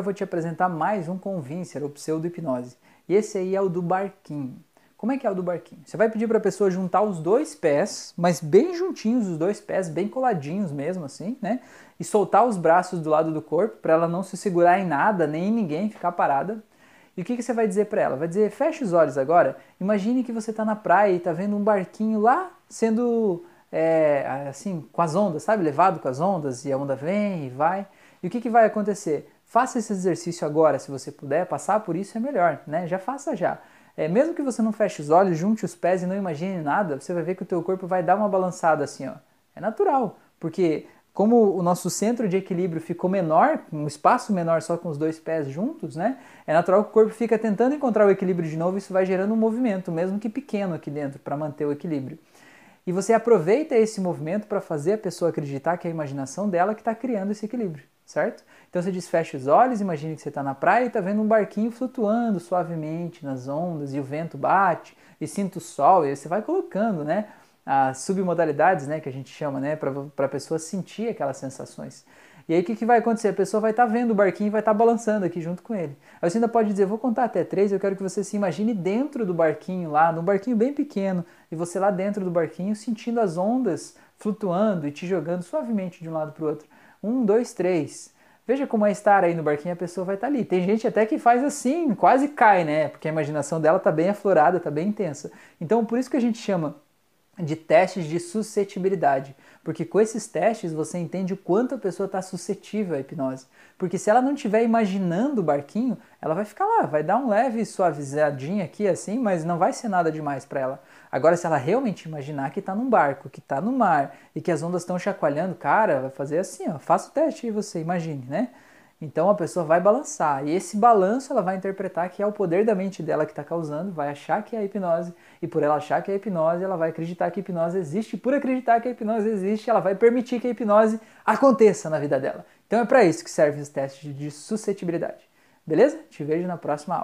Eu vou te apresentar mais um convincer, ou pseudo-hipnose. E esse aí é o do barquinho. Como é que é o do barquinho? Você vai pedir para a pessoa juntar os dois pés, mas bem juntinhos os dois pés, bem coladinhos mesmo assim, né? E soltar os braços do lado do corpo para ela não se segurar em nada, nem em ninguém, ficar parada. E o que, que você vai dizer para ela? Vai dizer, feche os olhos agora, imagine que você está na praia e está vendo um barquinho lá sendo, é, assim, com as ondas, sabe? Levado com as ondas e a onda vem e vai. E o que, que vai acontecer? Faça esse exercício agora, se você puder, passar por isso é melhor, né? Já faça já. É, mesmo que você não feche os olhos, junte os pés e não imagine nada, você vai ver que o teu corpo vai dar uma balançada assim, ó. É natural, porque como o nosso centro de equilíbrio ficou menor, um espaço menor só com os dois pés juntos, né? É natural que o corpo fica tentando encontrar o equilíbrio de novo, isso vai gerando um movimento, mesmo que pequeno aqui dentro, para manter o equilíbrio. E você aproveita esse movimento para fazer a pessoa acreditar que é a imaginação dela que está criando esse equilíbrio, certo? Então você diz, fecha os olhos, imagine que você está na praia e está vendo um barquinho flutuando suavemente nas ondas e o vento bate e sinta o sol e você vai colocando, né? As submodalidades, né, que a gente chama, né, para a pessoa sentir aquelas sensações. E aí o que, que vai acontecer? A pessoa vai estar tá vendo o barquinho e vai estar tá balançando aqui junto com ele. Aí você ainda pode dizer, vou contar até três, eu quero que você se imagine dentro do barquinho lá, num barquinho bem pequeno, e você lá dentro do barquinho sentindo as ondas flutuando e te jogando suavemente de um lado para o outro. Um, dois, três. Veja como é estar aí no barquinho, a pessoa vai estar tá ali. Tem gente até que faz assim, quase cai, né? Porque a imaginação dela está bem aflorada, está bem intensa. Então, por isso que a gente chama de testes de suscetibilidade, porque com esses testes você entende o quanto a pessoa está suscetível à hipnose. Porque se ela não estiver imaginando o barquinho, ela vai ficar lá, vai dar um leve suavizadinho aqui assim, mas não vai ser nada demais para ela. Agora, se ela realmente imaginar que está num barco, que está no mar e que as ondas estão chacoalhando, cara, vai fazer assim, ó, faça o teste aí você, imagine, né? Então a pessoa vai balançar e esse balanço ela vai interpretar que é o poder da mente dela que está causando, vai achar que é a hipnose e por ela achar que é a hipnose, ela vai acreditar que a hipnose existe e por acreditar que a hipnose existe, ela vai permitir que a hipnose aconteça na vida dela. Então é para isso que servem os testes de suscetibilidade. Beleza? Te vejo na próxima aula.